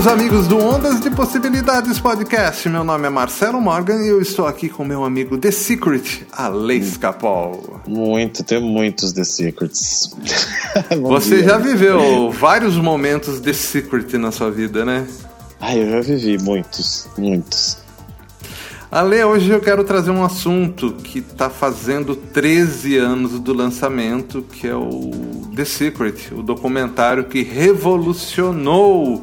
Meus amigos do Ondas de Possibilidades Podcast. Meu nome é Marcelo Morgan e eu estou aqui com meu amigo The Secret, Alex Capol. Muito, tem muitos The Secrets. Você dia. já viveu vários momentos The Secret na sua vida, né? Ah, eu já vivi muitos, muitos. Ale, hoje eu quero trazer um assunto que está fazendo 13 anos do lançamento, que é o The Secret, o documentário que revolucionou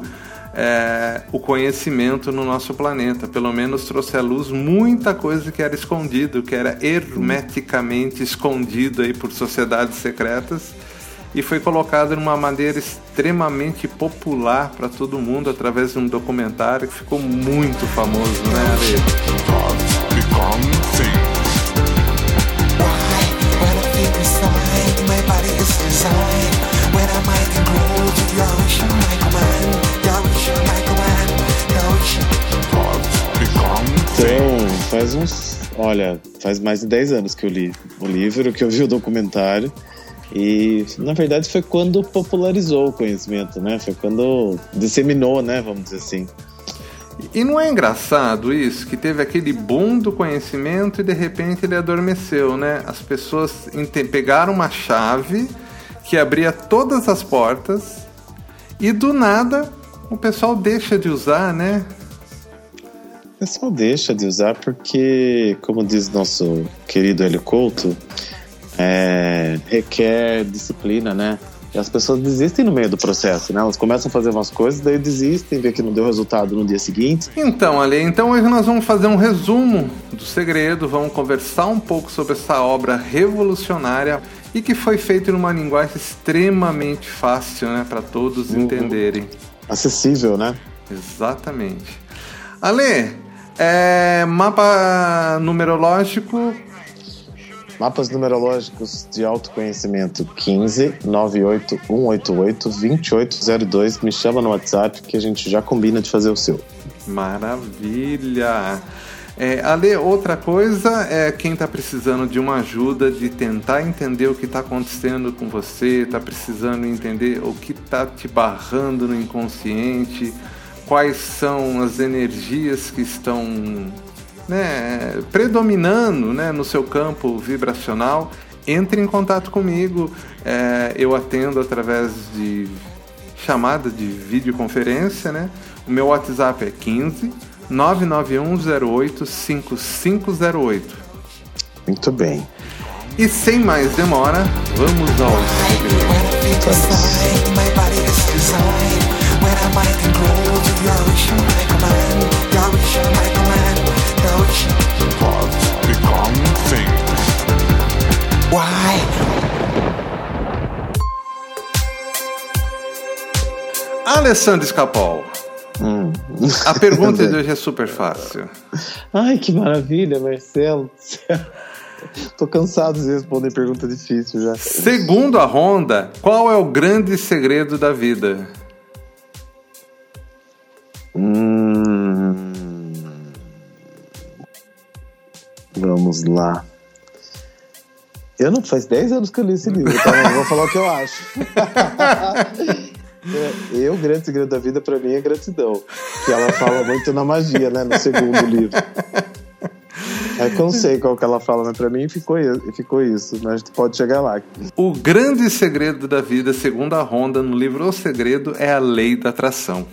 é, o conhecimento no nosso planeta. Pelo menos trouxe à luz muita coisa que era escondido, que era hermeticamente escondido aí por sociedades secretas e foi colocado de uma maneira extremamente popular para todo mundo através de um documentário que ficou muito famoso, né, Tem, faz uns. Olha, faz mais de 10 anos que eu li o livro, que eu vi o documentário. E na verdade foi quando popularizou o conhecimento, né? Foi quando disseminou, né? Vamos dizer assim. E não é engraçado isso? Que teve aquele boom do conhecimento e de repente ele adormeceu, né? As pessoas pegaram uma chave que abria todas as portas e do nada o pessoal deixa de usar, né? O pessoal deixa de usar porque, como diz nosso querido Hélio Couto, é, requer disciplina, né? E as pessoas desistem no meio do processo, né? Elas começam a fazer umas coisas, daí desistem, vê que não deu resultado no dia seguinte. Então, Ali, então hoje nós vamos fazer um resumo do segredo, vamos conversar um pouco sobre essa obra revolucionária e que foi feita numa linguagem extremamente fácil, né, para todos uhum. entenderem. Acessível, né? Exatamente. Ale, é, mapa numerológico. Mapas numerológicos de autoconhecimento 15 98 188 2802. Me chama no WhatsApp que a gente já combina de fazer o seu. Maravilha! É, Ale, outra coisa é quem está precisando de uma ajuda, de tentar entender o que está acontecendo com você, está precisando entender o que está te barrando no inconsciente, quais são as energias que estão né, predominando né, no seu campo vibracional, entre em contato comigo. É, eu atendo através de chamada de videoconferência. Né? O meu WhatsApp é 15 99108 5508. Muito bem. E sem mais demora, vamos ao Why? Alessandro Escapol. A pergunta de hoje é super fácil. Ai, que maravilha, Marcelo. Tô cansado de responder pergunta difícil já. Segundo a Honda, qual é o grande segredo da vida? Hum... Vamos lá. Eu não faz 10 anos que eu li esse livro, então vou falar o que eu acho. É, eu, o grande segredo da vida, para mim, é gratidão. Que ela fala muito na magia, né? No segundo livro. É que eu não sei qual que ela fala, mas pra mim ficou, ficou isso. Mas a gente pode chegar lá. O grande segredo da vida, segundo a Honda, no livro O Segredo, é a lei da atração.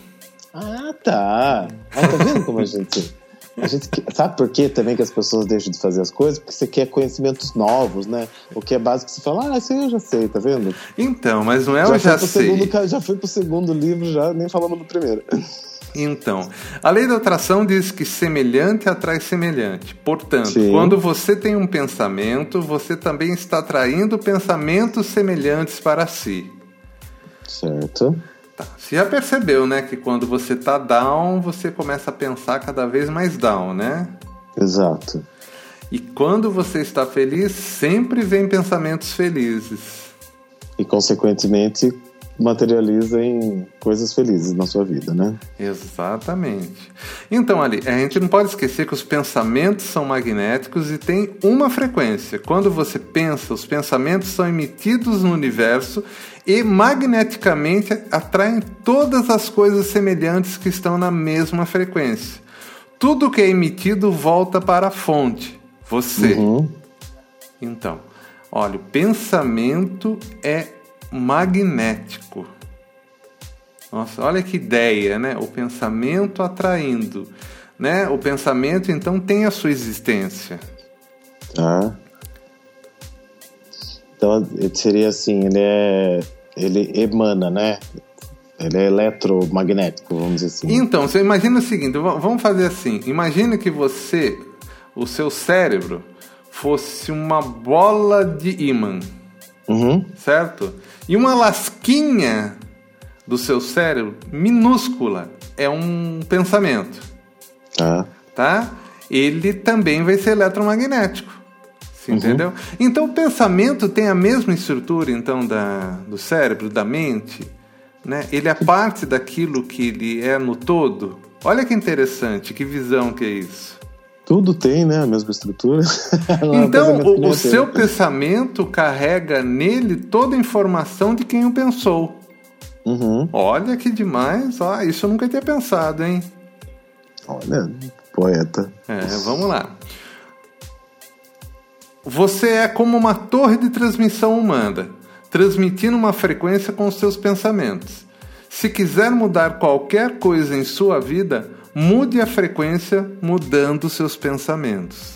Ah, tá. Ah, tá vendo como a gente. A gente sabe por que também que as pessoas deixam de fazer as coisas? Porque você quer conhecimentos novos, né? O que é básico, você fala, ah, isso aí eu já sei, tá vendo? Então, mas não é já eu já sei. Segundo, já foi pro segundo livro, já nem falamos do primeiro. Então, a lei da atração diz que semelhante atrai semelhante. Portanto, Sim. quando você tem um pensamento, você também está atraindo pensamentos semelhantes para si. Certo. Tá. Você já percebeu, né, que quando você tá down, você começa a pensar cada vez mais down, né? Exato. E quando você está feliz, sempre vem pensamentos felizes. E, consequentemente, materializa em coisas felizes na sua vida, né? Exatamente. Então, ali, a gente não pode esquecer que os pensamentos são magnéticos e têm uma frequência. Quando você pensa, os pensamentos são emitidos no universo e magneticamente atraem todas as coisas semelhantes que estão na mesma frequência. Tudo que é emitido volta para a fonte, você. Uhum. Então, olha, o pensamento é magnético. Nossa, olha que ideia, né? O pensamento atraindo, né? O pensamento então tem a sua existência. Tá. Então seria assim, ele é, ele emana, né? Ele é eletromagnético, vamos dizer assim. Então, você imagina o seguinte, vamos fazer assim. Imagina que você, o seu cérebro, fosse uma bola de ímã. Uhum. Certo? E uma lasquinha do seu cérebro, minúscula, é um pensamento. Tá. Tá? Ele também vai ser eletromagnético. Uhum. Entendeu? Então o pensamento tem a mesma estrutura então da, do cérebro, da mente, né? Ele é parte daquilo que ele é no todo. Olha que interessante, que visão que é isso. Tudo tem, né? A mesma estrutura. então, o, o seu pensamento carrega nele toda a informação de quem o pensou. Uhum. Olha que demais. Ah, isso eu nunca tinha pensado, hein? Olha, poeta. É, vamos lá. Você é como uma torre de transmissão humana, transmitindo uma frequência com os seus pensamentos. Se quiser mudar qualquer coisa em sua vida, Mude a frequência mudando seus pensamentos.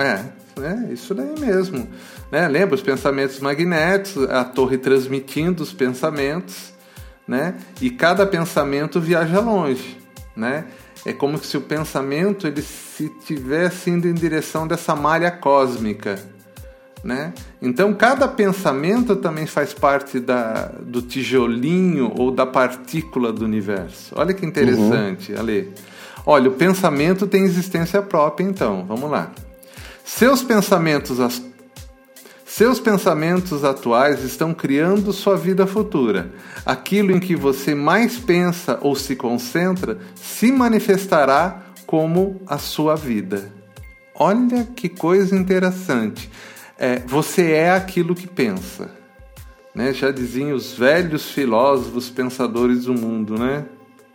É, é isso daí mesmo. Né? Lembra os pensamentos magnéticos, a torre transmitindo os pensamentos, né? E cada pensamento viaja longe, né? É como se o pensamento ele se tivesse indo em direção dessa malha cósmica, né? Então, cada pensamento também faz parte da, do tijolinho ou da partícula do universo. Olha que interessante, uhum. Ale. Olha, o pensamento tem existência própria, então. Vamos lá. Seus pensamentos, seus pensamentos atuais estão criando sua vida futura. Aquilo em que você mais pensa ou se concentra se manifestará como a sua vida. Olha que coisa interessante é, você é aquilo que pensa. Né? Já diziam os velhos filósofos pensadores do mundo, né?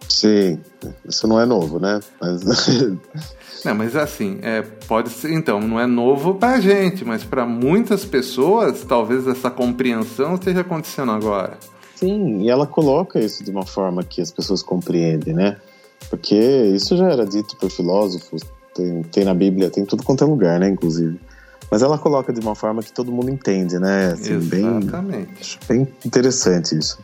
Sim, isso não é novo, né? Mas... não, mas assim, é, pode ser, então, não é novo para a gente, mas para muitas pessoas, talvez essa compreensão esteja acontecendo agora. Sim, e ela coloca isso de uma forma que as pessoas compreendem, né? Porque isso já era dito por filósofos, tem, tem na Bíblia, tem tudo quanto é lugar, né? Inclusive. Mas ela coloca de uma forma que todo mundo entende, né? Assim, Exatamente. Bem, bem interessante isso.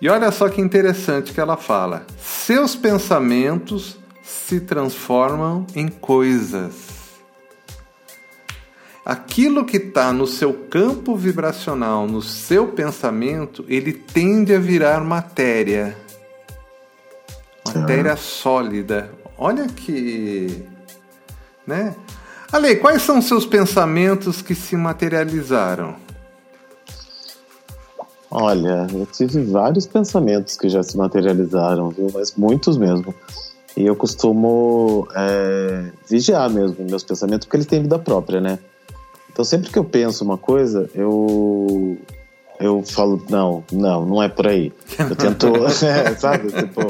E olha só que interessante que ela fala: seus pensamentos se transformam em coisas. Aquilo que está no seu campo vibracional, no seu pensamento, ele tende a virar matéria. Matéria ah. sólida. Olha que. Né? Ale, quais são seus pensamentos que se materializaram? Olha, eu tive vários pensamentos que já se materializaram, viu? Mas muitos mesmo. E eu costumo é, vigiar mesmo meus pensamentos, porque eles têm vida própria, né? Então sempre que eu penso uma coisa, eu eu falo, não, não, não é por aí. Eu tento, é, sabe? Tipo,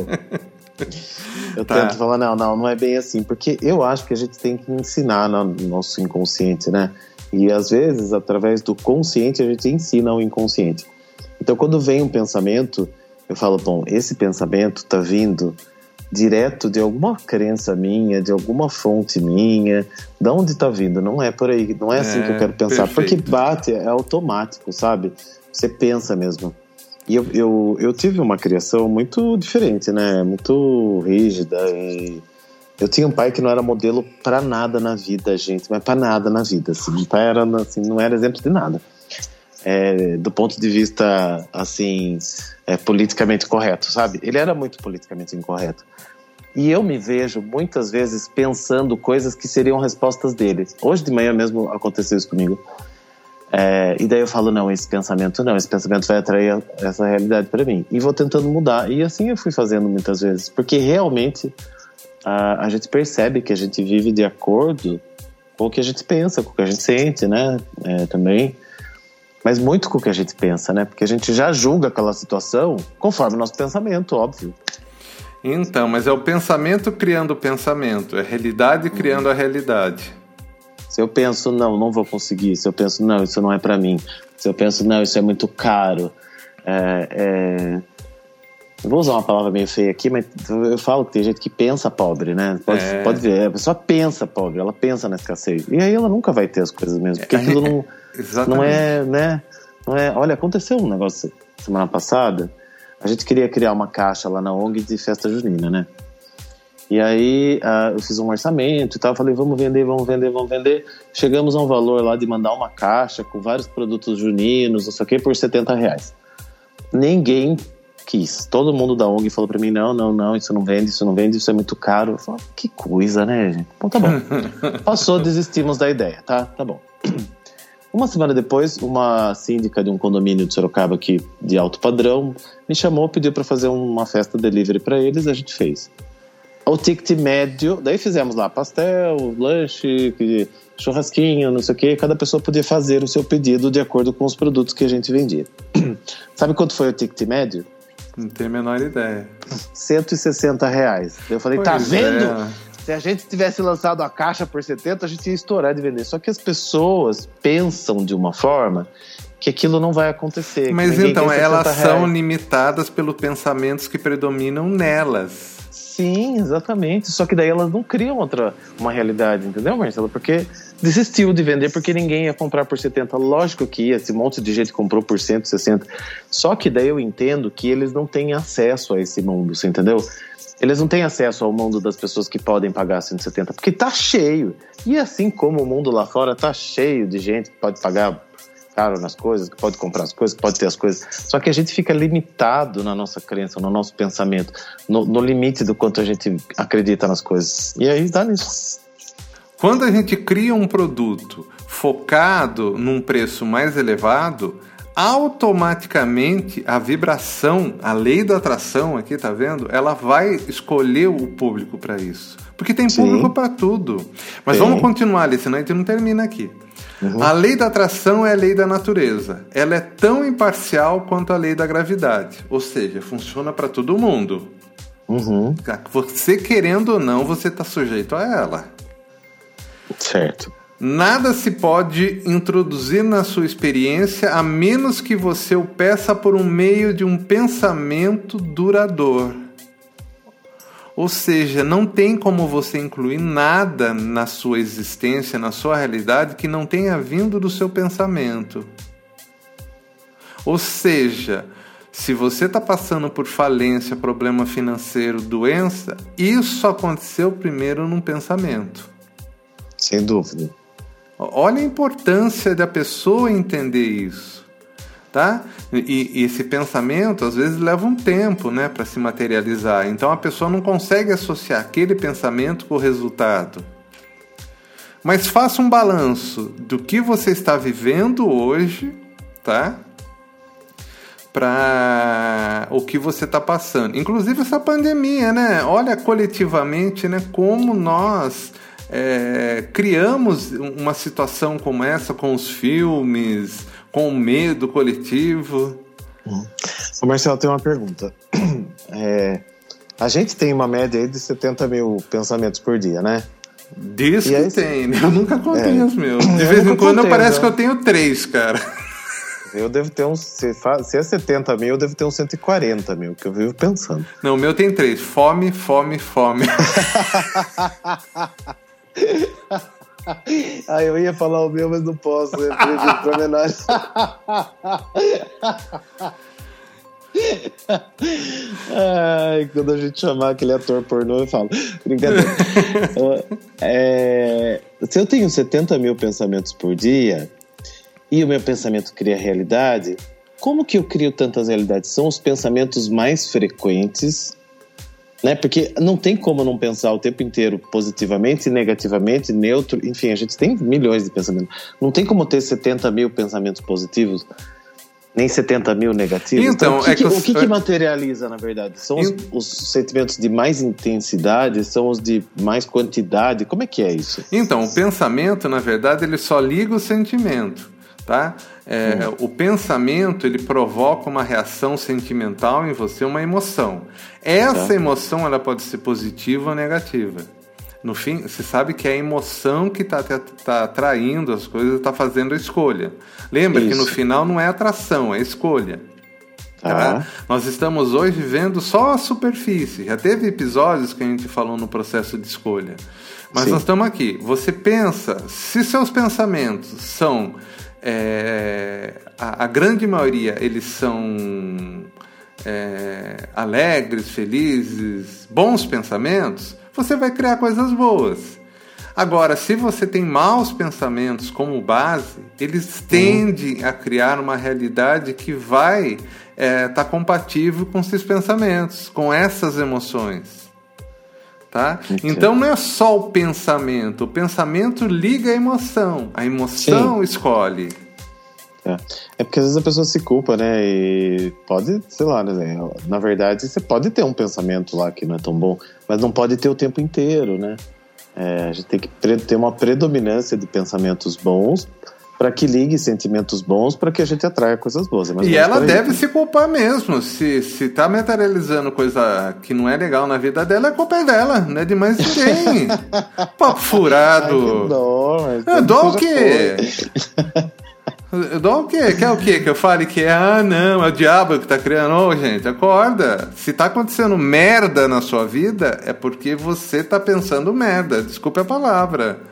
eu tá. tento falar, não, não, não é bem assim, porque eu acho que a gente tem que ensinar no nosso inconsciente, né? E às vezes, através do consciente, a gente ensina o inconsciente. Então, quando vem um pensamento, eu falo, bom, esse pensamento está vindo direto de alguma crença minha, de alguma fonte minha, de onde está vindo? Não é por aí, não é assim é, que eu é, quero pensar, perfeito. porque bate, é automático, sabe? Você pensa mesmo. E eu, eu, eu tive uma criação muito diferente, né? Muito rígida. E eu tinha um pai que não era modelo para nada na vida, gente, mas para nada na vida. Assim. Meu pai era, assim, não era exemplo de nada. É, do ponto de vista, assim, é, politicamente correto, sabe? Ele era muito politicamente incorreto. E eu me vejo muitas vezes pensando coisas que seriam respostas dele. Hoje de manhã mesmo aconteceu isso comigo. É, e daí eu falo, não, esse pensamento não, esse pensamento vai atrair essa realidade para mim. E vou tentando mudar. E assim eu fui fazendo muitas vezes. Porque realmente a, a gente percebe que a gente vive de acordo com o que a gente pensa, com o que a gente sente, né? É, também. Mas muito com o que a gente pensa, né? Porque a gente já julga aquela situação conforme o nosso pensamento, óbvio. Então, mas é o pensamento criando o pensamento, é a realidade criando a realidade. Se eu penso, não, não vou conseguir. Se eu penso, não, isso não é para mim. Se eu penso, não, isso é muito caro. É, é... Eu vou usar uma palavra meio feia aqui, mas eu falo que tem gente que pensa pobre, né? Pode, é. pode ver, a pessoa pensa pobre, ela pensa na escassez. E aí ela nunca vai ter as coisas mesmo, porque aquilo não, não é, né? Não é, olha, aconteceu um negócio semana passada a gente queria criar uma caixa lá na ONG de festa junina, né? E aí uh, eu fiz um orçamento e tal, falei, vamos vender, vamos vender, vamos vender. Chegamos a um valor lá de mandar uma caixa com vários produtos juninos, não sei o que, por 70 reais. Ninguém quis. Todo mundo da ONG falou para mim, não, não, não, isso não vende, isso não vende, isso é muito caro. Eu falei, que coisa, né, gente? Bom, tá bom. Passou, desistimos da ideia, tá? Tá bom. Uma semana depois, uma síndica de um condomínio de Sorocaba aqui de alto padrão me chamou, pediu para fazer uma festa delivery para eles, a gente fez. O ticket médio, daí fizemos lá pastel, lanche, churrasquinho, não sei o que, cada pessoa podia fazer o seu pedido de acordo com os produtos que a gente vendia. Sabe quanto foi o ticket médio? Não tenho a menor ideia. 160 reais. Eu falei, tá pois tá vendo? É. Se a gente tivesse lançado a caixa por 70, a gente ia estourar de vender. Só que as pessoas pensam de uma forma que aquilo não vai acontecer. Mas então, elas reais. são limitadas pelos pensamentos que predominam nelas. Sim, exatamente. Só que daí elas não criam outra uma realidade, entendeu, Marcelo? Porque desistiu de vender porque ninguém ia comprar por 70. Lógico que ia, esse monte de gente comprou por 160. Só que daí eu entendo que eles não têm acesso a esse mundo, você entendeu? Eles não têm acesso ao mundo das pessoas que podem pagar 170, porque tá cheio. E assim como o mundo lá fora tá cheio de gente que pode pagar caro nas coisas, que pode comprar as coisas, que pode ter as coisas. Só que a gente fica limitado na nossa crença, no nosso pensamento, no, no limite do quanto a gente acredita nas coisas. E aí dá nisso. Quando a gente cria um produto focado num preço mais elevado, automaticamente a vibração, a lei da atração aqui, tá vendo? Ela vai escolher o público para isso. Porque tem público para tudo. Mas Sim. vamos continuar ali, senão a gente não termina aqui. Uhum. A lei da atração é a lei da natureza. Ela é tão imparcial quanto a lei da gravidade. Ou seja, funciona para todo mundo. Uhum. Você querendo ou não, você está sujeito a ela. Certo. Nada se pode introduzir na sua experiência a menos que você o peça por um meio de um pensamento duradouro. Ou seja, não tem como você incluir nada na sua existência, na sua realidade, que não tenha vindo do seu pensamento. Ou seja, se você está passando por falência, problema financeiro, doença, isso aconteceu primeiro num pensamento. Sem dúvida. Olha a importância da pessoa entender isso, tá? E, e esse pensamento às vezes leva um tempo, né, para se materializar. Então a pessoa não consegue associar aquele pensamento com o resultado. Mas faça um balanço do que você está vivendo hoje, tá? Para o que você está passando. Inclusive essa pandemia, né? Olha coletivamente, né? Como nós é, criamos uma situação como essa com os filmes, com medo coletivo. Hum. O Marcelo tem uma pergunta. É, a gente tem uma média aí de 70 mil pensamentos por dia, né? Diz que aí, tem, né? eu nunca contei é, os meus. De vez em quando parece né? que eu tenho três, cara. Eu devo ter uns. Se, se é 70 mil, eu devo ter uns 140 mil, que eu vivo pensando. Não, o meu tem três: fome, fome, fome. ah, eu ia falar o meu, mas não posso. Eu acredito pra menores. Ai, quando a gente chamar aquele ator pornô, eu falo. Brincadeira. é, se eu tenho 70 mil pensamentos por dia e o meu pensamento cria realidade, como que eu crio tantas realidades? São os pensamentos mais frequentes Né? Porque não tem como não pensar o tempo inteiro positivamente, negativamente, neutro, enfim, a gente tem milhões de pensamentos. Não tem como ter 70 mil pensamentos positivos, nem 70 mil negativos. Então, então o, que, é que que, os- o que, que materializa, na verdade? São os, Ent- os sentimentos de mais intensidade, são os de mais quantidade? Como é que é isso? Então, o pensamento, na verdade, ele só liga o sentimento, tá? É, O pensamento, ele provoca uma reação sentimental em você, uma emoção. Essa Tá. emoção, ela pode ser positiva ou negativa. No fim, você sabe que é a emoção que está tá atraindo as coisas, está fazendo a escolha. Lembra que no Isso. final não é atração, é escolha. Tá. Tá? Nós estamos hoje vendo só a superfície. Já teve episódios que a gente falou no processo de escolha. Mas Sim. nós estamos aqui. Você pensa, se seus pensamentos são. É, a, a grande maioria, eles são é, alegres, felizes, bons pensamentos, você vai criar coisas boas. Agora, se você tem maus pensamentos como base, eles tendem a criar uma realidade que vai estar compatível com esses pensamentos, com essas emoções. Tá? Então não é só o pensamento, o pensamento liga a emoção, a emoção escolhe. É. É porque às vezes a pessoa se culpa, né? E pode, sei lá, né? Na verdade, você pode ter um pensamento lá que não é tão bom, mas não pode ter o tempo inteiro, né? É, a gente tem que ter uma predominância de pensamentos bons para que ligue sentimentos bons para que a gente atraia coisas boas. É E ela deve se culpar mesmo. Se, se tá materializando coisa que não é legal na vida dela, a culpa é dela, não é de mais ninguém. Papo Ai, furado. dó, mas tudo dó o quê? foi. Dó o quê? Quer o quê? Que eu fale que é, ah, não, é o diabo que tá criando. Ô, gente, acorda. Se tá acontecendo merda na sua vida, é porque você tá pensando merda. Desculpe a palavra.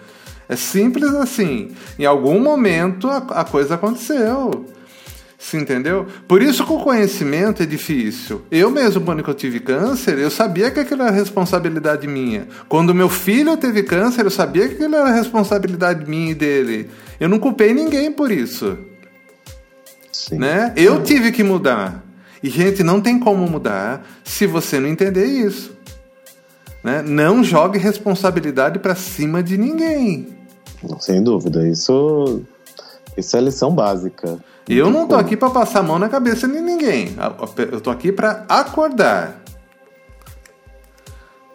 É simples assim. Em algum momento a, a coisa aconteceu. Você entendeu? Por isso que o conhecimento é difícil. Eu mesmo, quando eu tive câncer, eu sabia que aquilo era responsabilidade minha. Quando meu filho teve câncer, eu sabia que aquilo era responsabilidade minha e dele. Eu não culpei ninguém por isso. Sim. Né? Eu tive que mudar. E, gente, não tem como mudar se você não entender isso. Né? Não jogue responsabilidade para cima de ninguém. Sem dúvida, isso, isso é lição básica. Eu não tô aqui para passar a mão na cabeça de ninguém. Eu tô aqui para acordar.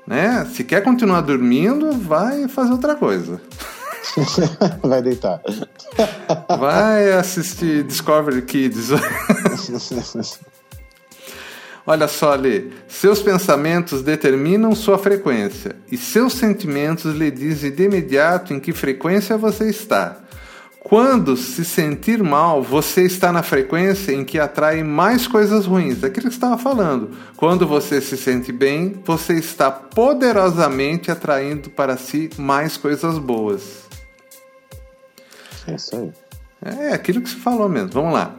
Né? Se quer continuar dormindo, vai fazer outra coisa. Vai deitar. Vai assistir Discovery Kids. Olha só, Lê. Seus pensamentos determinam sua frequência e seus sentimentos lhe dizem de imediato em que frequência você está. Quando se sentir mal, você está na frequência em que atrai mais coisas ruins. É aquilo que você estava falando. Quando você se sente bem, você está poderosamente atraindo para si mais coisas boas. É isso aí. É aquilo que você falou mesmo. Vamos lá.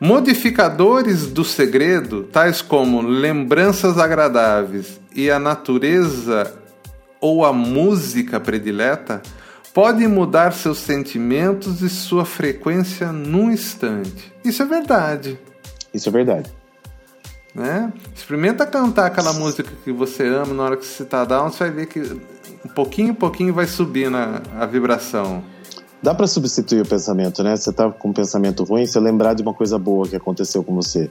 Modificadores do segredo, tais como lembranças agradáveis e a natureza ou a música predileta, podem mudar seus sentimentos e sua frequência num instante. Isso é verdade. Isso é verdade. Né? Experimenta cantar aquela música que você ama na hora que você está down, você vai ver que um pouquinho em pouquinho vai subir na, a vibração. Dá pra substituir o pensamento, né? Você tá com um pensamento ruim, você lembrar de uma coisa boa que aconteceu com você.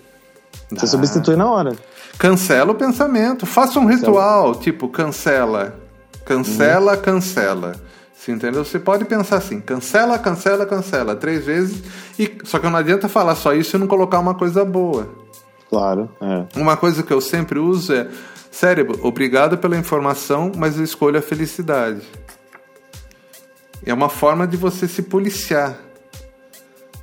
Você Dá. substitui na hora. Cancela o pensamento. Faça um ritual, tipo, cancela. Cancela, cancela. Você entendeu? Você pode pensar assim: cancela, cancela, cancela. Três vezes. E... Só que não adianta falar só isso e não colocar uma coisa boa. Claro, é. Uma coisa que eu sempre uso é: cérebro, obrigado pela informação, mas eu escolho a felicidade. É uma forma de você se policiar.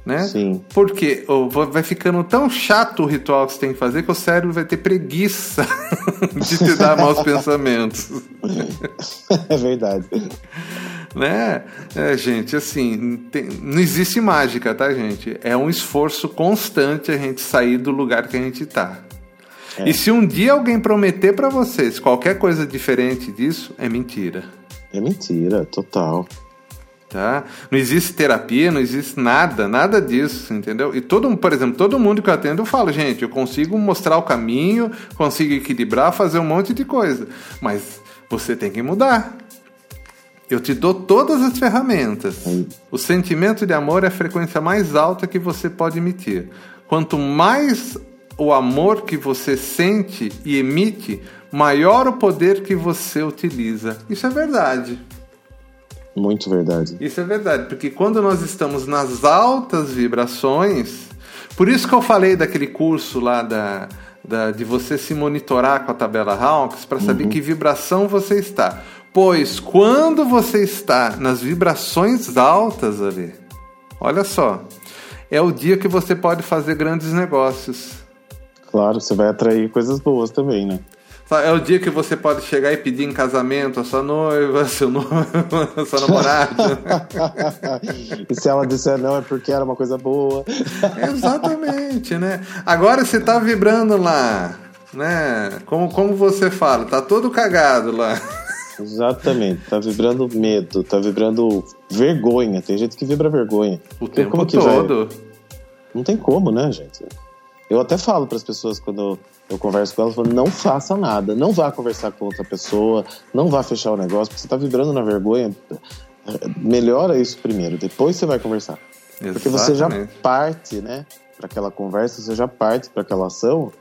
Né? Sim. Porque vai ficando tão chato o ritual que você tem que fazer que o cérebro vai ter preguiça de te dar maus pensamentos. é verdade. Né? É, gente, assim, tem- não existe mágica, tá, gente? É um esforço constante a gente sair do lugar que a gente tá. É. E se um dia alguém prometer pra vocês qualquer coisa diferente disso, é mentira. É mentira, total. Tá? Não existe terapia, não existe nada, nada disso, entendeu? E todo, por exemplo, todo mundo que eu atendo eu falo, gente, eu consigo mostrar o caminho, consigo equilibrar, fazer um monte de coisa, mas você tem que mudar. Eu te dou todas as ferramentas. O sentimento de amor é a frequência mais alta que você pode emitir. Quanto mais o amor que você sente e emite, maior o poder que você utiliza. Isso é verdade. Muito verdade. Isso é verdade, porque quando nós estamos nas altas vibrações, por isso que eu falei daquele curso lá da, da de você se monitorar com a tabela Hawks para saber uhum. que vibração você está. Pois quando você está nas vibrações altas ali, olha só, é o dia que você pode fazer grandes negócios. Claro, você vai atrair coisas boas também, né? É o dia que você pode chegar e pedir em casamento a sua noiva, seu noivo, sua namorada. e se ela disser não, é porque era uma coisa boa. Exatamente, né? Agora você tá vibrando lá, né? Como, como você fala, tá todo cagado lá. Exatamente, tá vibrando medo, tá vibrando vergonha. Tem gente que vibra vergonha. O tempo como todo. Vai? Não tem como, né, gente? Eu até falo para as pessoas quando eu converso com elas, falo, não faça nada, não vá conversar com outra pessoa, não vá fechar o negócio, porque você está vibrando na vergonha. Melhora isso primeiro, depois você vai conversar. Exatamente. Porque você já parte, né, para aquela conversa, você já parte para aquela ação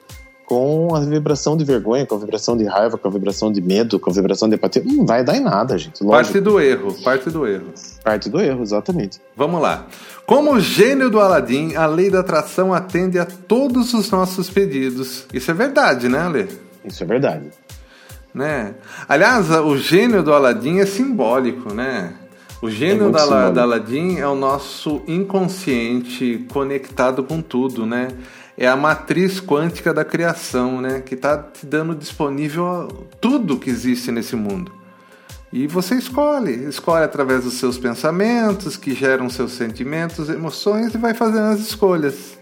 com a vibração de vergonha, com a vibração de raiva, com a vibração de medo, com a vibração de apatia. Não vai dar em nada, gente. Lógico. Parte do erro, parte do erro. Parte do erro, exatamente. Vamos lá. Como gênio do Aladim, a lei da atração atende a todos os nossos pedidos. Isso é verdade, né, Ale? Isso é verdade. Né? Aliás, o gênio do Aladim é simbólico, né? O gênio é da, da Aladim é o nosso inconsciente conectado com tudo, né? É a matriz quântica da criação, né? Que está te dando disponível tudo que existe nesse mundo. E você escolhe, escolhe através dos seus pensamentos, que geram seus sentimentos, emoções, e vai fazendo as escolhas.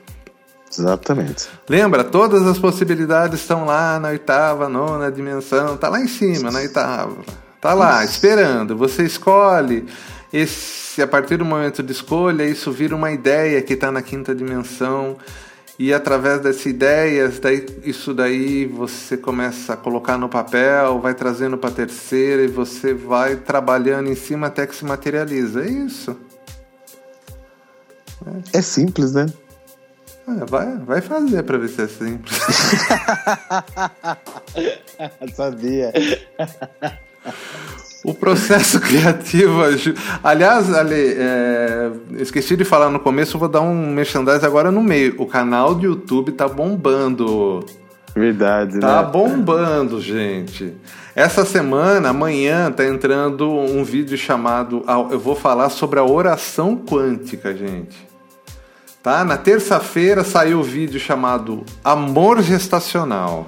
Exatamente. Lembra, todas as possibilidades estão lá na oitava, nona dimensão, tá lá em cima, na oitava. Tá lá, esperando. Você escolhe. Esse, a partir do momento de escolha, isso vira uma ideia que está na quinta dimensão e através dessas ideias, daí, isso daí você começa a colocar no papel, vai trazendo para terceira e você vai trabalhando em cima até que se materializa. É isso. É, é simples, né? É, vai, vai fazer para ver se é simples. Sabia. O processo criativo. Aliás, Ale, é, esqueci de falar no começo, vou dar um merchandise agora no meio. O canal do YouTube tá bombando. Verdade, tá né? bombando, gente. Essa semana, amanhã, tá entrando um vídeo chamado. Eu vou falar sobre a oração quântica, gente. Tá? Na terça-feira saiu o vídeo chamado Amor Gestacional.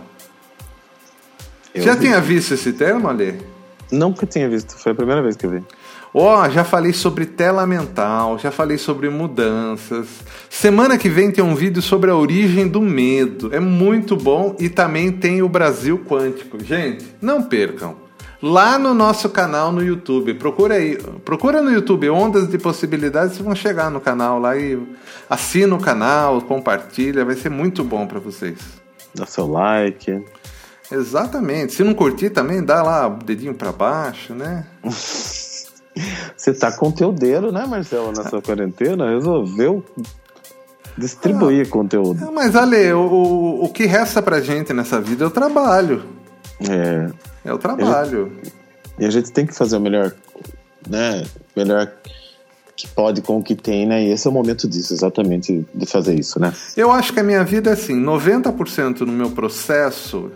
Eu Já vi. tinha visto esse termo, Ale? Nunca tinha visto, foi a primeira vez que eu vi. Ó, oh, já falei sobre tela mental, já falei sobre mudanças. Semana que vem tem um vídeo sobre a origem do medo. É muito bom e também tem o Brasil Quântico. Gente, não percam. Lá no nosso canal no YouTube, procura aí, procura no YouTube Ondas de Possibilidades, vocês vão chegar no canal lá e assina o canal, compartilha, vai ser muito bom para vocês. Dá seu like. Exatamente. Se não curtir também, dá lá o dedinho para baixo, né? Você tá com teu dedo, né, Marcelo, nessa quarentena? Resolveu distribuir ah, conteúdo. Mas, Ale, o, o que resta pra gente nessa vida é o trabalho. É. É o trabalho. E a gente, e a gente tem que fazer o melhor, né? Melhor que pode com o que tem, né? E esse é o momento disso, exatamente, de fazer isso, né? Eu acho que a minha vida é assim, 90% no meu processo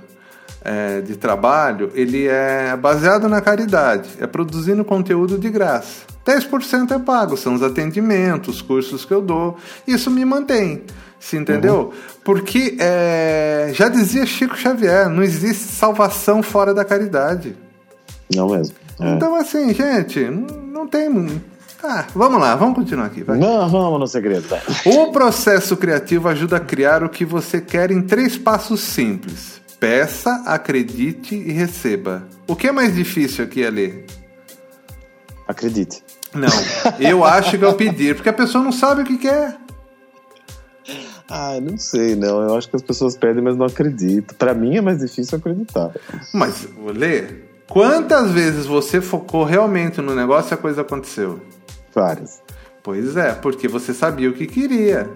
é, de trabalho, ele é baseado na caridade, é produzindo conteúdo de graça. 10% é pago, são os atendimentos, os cursos que eu dou. Isso me mantém, se entendeu? Uhum. Porque é, já dizia Chico Xavier, não existe salvação fora da caridade. Não mesmo. É. Então, assim, gente, não, tem. Tá, vamos lá, vamos continuar aqui. Vai. Não, vamos no segredo. Vai. O processo criativo ajuda a criar o que você quer em três passos simples Peça, acredite e receba. O que é mais difícil aqui a ler? Acredite. Não, eu acho que é o pedir, porque a pessoa não sabe o que quer. Ah, não sei, não. Eu acho que as pessoas pedem, mas não acreditam. Para mim é mais difícil acreditar. Mas, Lê, quantas vezes você focou realmente no negócio e a coisa aconteceu? Várias. Pois é, porque você sabia o que queria.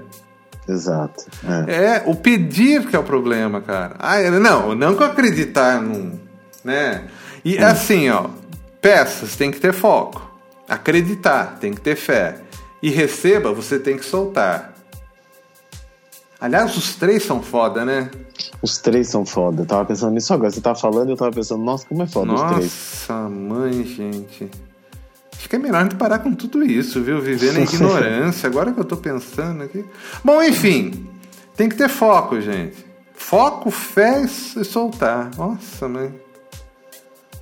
Exato. É. É, o pedir que é o problema, cara. Ah, não, não que acreditar num. Né? E assim, ó, peças tem que ter foco. Acreditar, tem que ter fé. E receba, você tem que soltar. Aliás, os três são foda, né? Os três são foda. Eu tava pensando nisso agora. Você tava falando e eu tava pensando, nossa, como é foda os três. Nossa, mãe, gente. Que é melhor a gente parar com tudo isso, viu? Viver na ignorância. Agora que eu tô pensando aqui. Bom, enfim. Tem que ter foco, gente. Foco, fé e soltar. Nossa, mãe.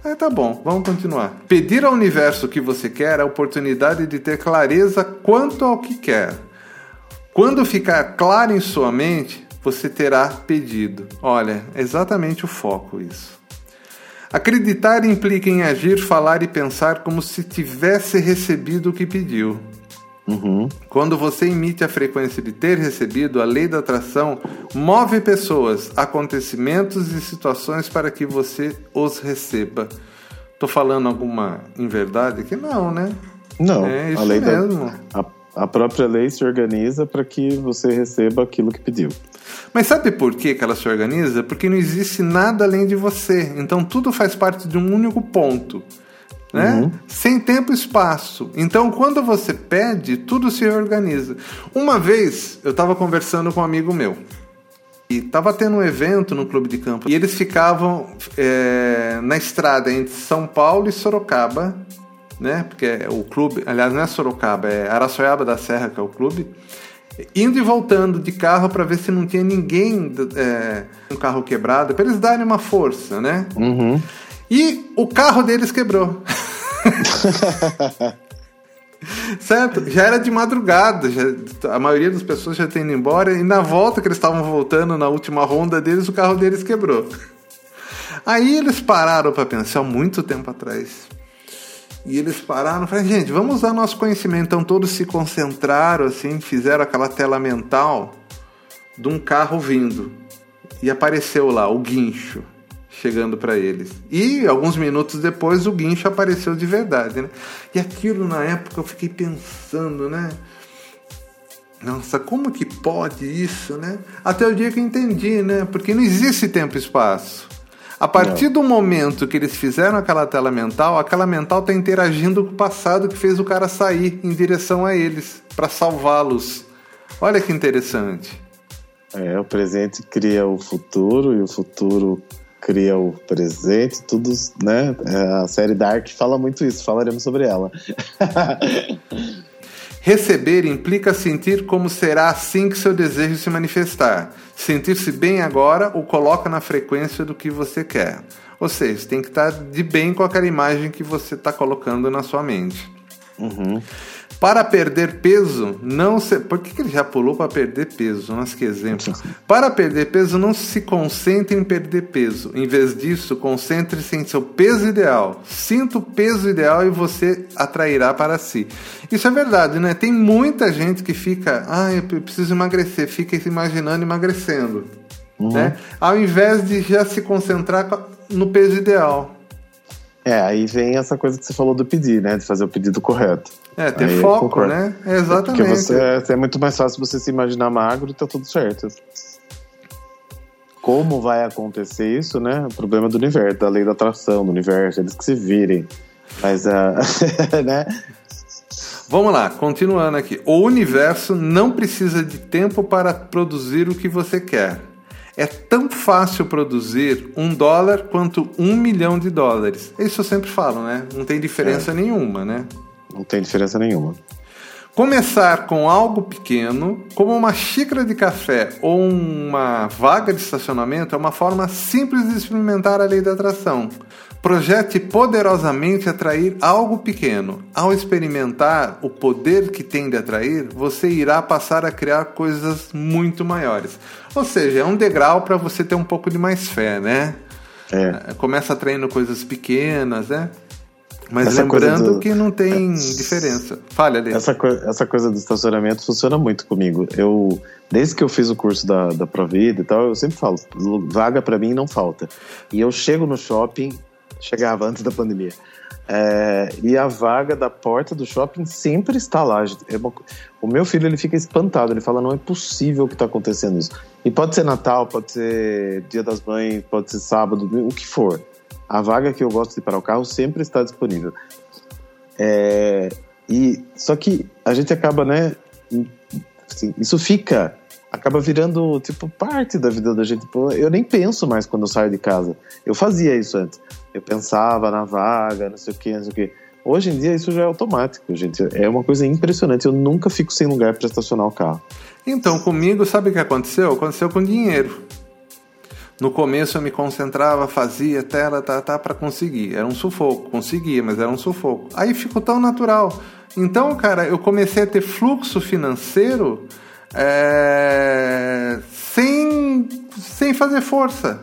Ah, tá bom, vamos continuar. Pedir ao universo o que você quer é a oportunidade de ter clareza quanto ao que quer. Quando ficar claro em sua mente, você terá pedido. Olha, é exatamente o foco isso. Acreditar implica em agir, falar e pensar como se tivesse recebido o que pediu. Uhum. Quando você emite a frequência de ter recebido, a lei da atração move pessoas, acontecimentos e situações para que você os receba. Tô falando alguma inverdade aqui? Não, né? Não, É isso a lei mesmo. da. A, a própria lei se organiza para que você receba aquilo que pediu. Mas sabe por que, que ela se organiza? Porque não existe nada além de você. Então tudo faz parte de um único ponto. Né? Uhum. Sem tempo e espaço. Então, quando você pede, tudo se reorganiza. Uma vez, eu estava conversando com um amigo meu. E estava tendo um evento no Clube de Campo. E eles ficavam é, na estrada entre São Paulo e Sorocaba. Né? Porque é o clube, aliás, não é Sorocaba, é Araçoiaba da Serra, que é o clube indo e voltando de carro para ver se não tinha ninguém é, um carro quebrado, para eles darem uma força, né? Uhum. E o carro deles quebrou. certo? Já era de madrugada, já, a maioria das pessoas já tinha ido embora, e na volta que eles estavam voltando, na última ronda deles, o carro deles quebrou. Aí eles pararam para pensar muito tempo atrás. E eles pararam e falaram, gente, vamos usar nosso conhecimento. Então todos se concentraram, assim, fizeram aquela tela mental de um carro vindo. E apareceu lá o guincho chegando para eles. E alguns minutos depois o guincho apareceu de verdade, né? E aquilo na época eu fiquei pensando, né? Nossa, como que pode isso, né? Até o dia que eu entendi, né? Porque não existe tempo e espaço. A partir Não. do momento que eles fizeram aquela tela mental, aquela mental está interagindo com o passado que fez o cara sair em direção a eles para salvá-los. Olha que interessante. É, o presente cria o futuro e o futuro cria o presente, tudo, né? É, A série Dark fala muito isso, falaremos sobre ela. Receber implica sentir como será assim que seu desejo se manifestar. Sentir-se bem agora o coloca na frequência do que você quer. Ou seja, tem que estar de bem com aquela imagem que você está colocando na sua mente. Uhum. Para perder peso, não se. Por que, que ele já pulou para perder peso? Nossa, que exemplo. Para perder peso, não se concentre em perder peso. Em vez disso, concentre-se em seu peso ideal. Sinta o peso ideal e você atrairá para si. Isso é verdade, né? Tem muita gente que fica, ah, eu preciso emagrecer, fica se imaginando emagrecendo. Né? Ao invés de já se concentrar no peso ideal. É, aí vem essa coisa que você falou do pedir, né? De fazer o pedido correto. É, ter Aí foco, né? É exatamente. Porque você, é muito mais fácil você se imaginar magro e tá tudo certo. Como vai acontecer isso, né? O problema do universo, da lei da atração do universo, eles que se virem. Mas, ah, né? Vamos lá, continuando aqui. O universo não precisa de tempo para produzir o que você quer. É tão fácil produzir um dólar quanto um milhão de dólares. Isso eu sempre falo, né? Não tem diferença nenhuma, né? Não tem diferença nenhuma. Começar com algo pequeno, como uma xícara de café ou uma vaga de estacionamento, é uma forma simples de experimentar a lei da atração. Projete poderosamente atrair algo pequeno. Ao experimentar o poder que tem de atrair, você irá passar a criar coisas muito maiores. Ou seja, é um degrau para você ter um pouco de mais fé, né? É. Começa atraindo coisas pequenas, né? Mas Essa lembrando do... que não tem diferença. Falha ali. Essa, co essa coisa do estacionamento funciona muito comigo. Eu, desde que eu fiz o curso da, da Provida e tal, eu sempre falo, vaga para mim não falta. E eu chego no shopping, chegava antes da pandemia, é, e a vaga da porta do shopping sempre está lá. É o meu filho ele fica espantado, ele fala: não é possível que está acontecendo isso. E pode ser Natal, pode ser Dia das Mães, pode ser sábado, o que for. A vaga que eu gosto de parar o carro sempre está disponível. É, e só que a gente acaba, né? Assim, isso fica, acaba virando tipo parte da vida da gente. Eu nem penso mais quando eu saio de casa. Eu fazia isso antes. Eu pensava na vaga, não sei o que, não sei o que. Hoje em dia isso já é automático, gente. É uma coisa impressionante. Eu nunca fico sem lugar para estacionar o carro. Então, comigo, sabe o que aconteceu? Aconteceu com dinheiro. No começo eu me concentrava, fazia tela, tá, tá, para conseguir. Era um sufoco, conseguia, mas era um sufoco. Aí ficou tão natural. Então, cara, eu comecei a ter fluxo financeiro é, sem, sem fazer força.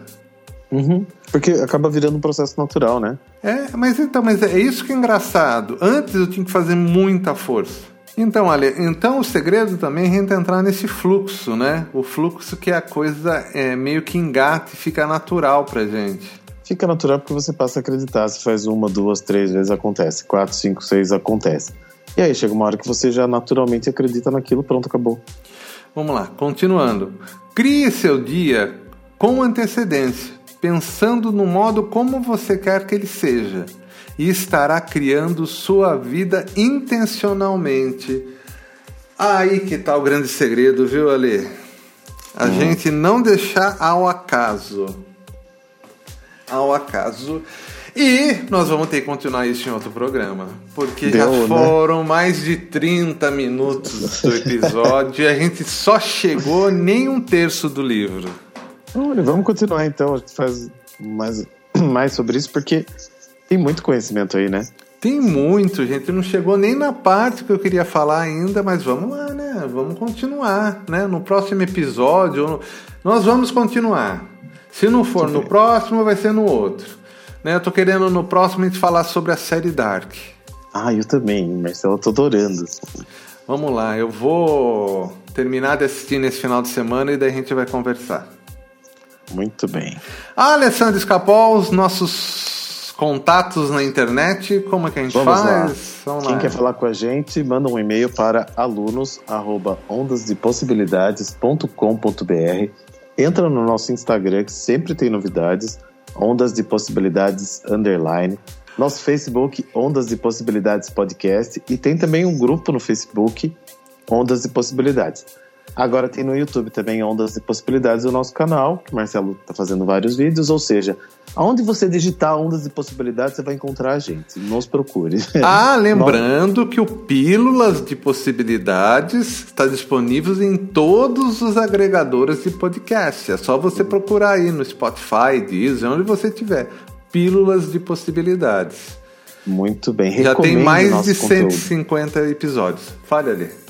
Uhum, porque acaba virando um processo natural, né? É, mas então, mas é isso que é engraçado. Antes eu tinha que fazer muita força. Então, olha, então o segredo também é a gente entrar nesse fluxo, né? O fluxo que a coisa é, meio que engata e fica natural pra gente. Fica natural porque você passa a acreditar. Se faz uma, duas, três vezes acontece. Quatro, cinco, seis acontece. E aí chega uma hora que você já naturalmente acredita naquilo, pronto, acabou. Vamos lá, continuando. Crie seu dia com antecedência, pensando no modo como você quer que ele seja e estará criando sua vida intencionalmente. Aí que tá o grande segredo, viu, Ale? A hum. gente não deixar ao acaso. Ao acaso. E nós vamos ter que continuar isso em outro programa. Porque Deu, já né? foram né? mais de 30 minutos do episódio e a gente só chegou nem um terço do livro. Olha, vamos continuar então. A gente faz mais, mais sobre isso, porque tem muito conhecimento aí, né? Tem muito, gente. Não chegou nem na parte que eu queria falar ainda, mas vamos lá, né? Vamos continuar, né? No próximo episódio, nós vamos continuar. Se não for no próximo, vai ser no outro. Né? Eu tô querendo no próximo a gente falar sobre a série Dark. Ah, eu também, Marcelo, eu tô adorando. Vamos lá, eu vou terminar de assistir nesse final de semana e daí a gente vai conversar. Muito bem. Alessandro Escapol, os nossos contatos na internet, como é que a gente Vamos faz? Lá. Quem lá. quer falar com a gente, manda um e-mail para alunos@ondasdepossibilidades.com.br. Entra no nosso Instagram que sempre tem novidades, Ondas de Possibilidades underline. Nosso Facebook, Ondas de Possibilidades Podcast, e tem também um grupo no Facebook, Ondas de Possibilidades. Agora tem no YouTube também Ondas e Possibilidades, o nosso canal, que o Marcelo está fazendo vários vídeos, ou seja, aonde você digitar Ondas e Possibilidades, você vai encontrar a gente. Nos procure. Ah, lembrando que o Pílulas de Possibilidades está disponível em todos os agregadores de podcast. É só você procurar aí no Spotify, Deezer, onde você tiver. Pílulas de Possibilidades. Muito bem. Já tem mais de 150 conteúdo. episódios. Fale ali.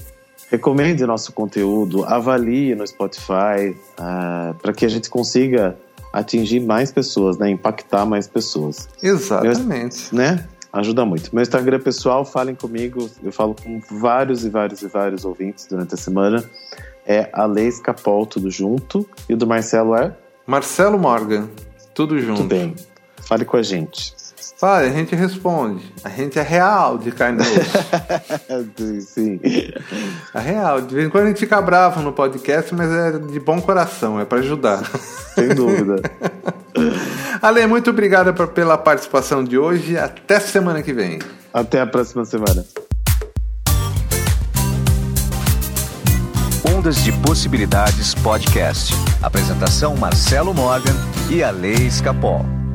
Recomende nosso conteúdo, avalie no Spotify, uh, ah, para que a gente consiga atingir mais pessoas, né? Impactar mais pessoas. Exatamente. Meu, né? Ajuda muito. Meu Instagram pessoal, falem comigo. Eu falo com vários e vários e vários ouvintes durante a semana. É Ale Escapol, tudo junto. E o do Marcelo é? Marcelo Morgan, tudo junto. Tudo bem. Fale com a gente. Fala, a gente responde. A gente é real de carne Sim. É real. De vez em quando a gente fica bravo no podcast, mas é de bom coração, é para ajudar. Sem dúvida. Ale, muito obrigado pela participação de hoje. Até semana que vem. Até a próxima semana. Ondas de Possibilidades Podcast. Apresentação Marcelo Morgan e Ale Escapol.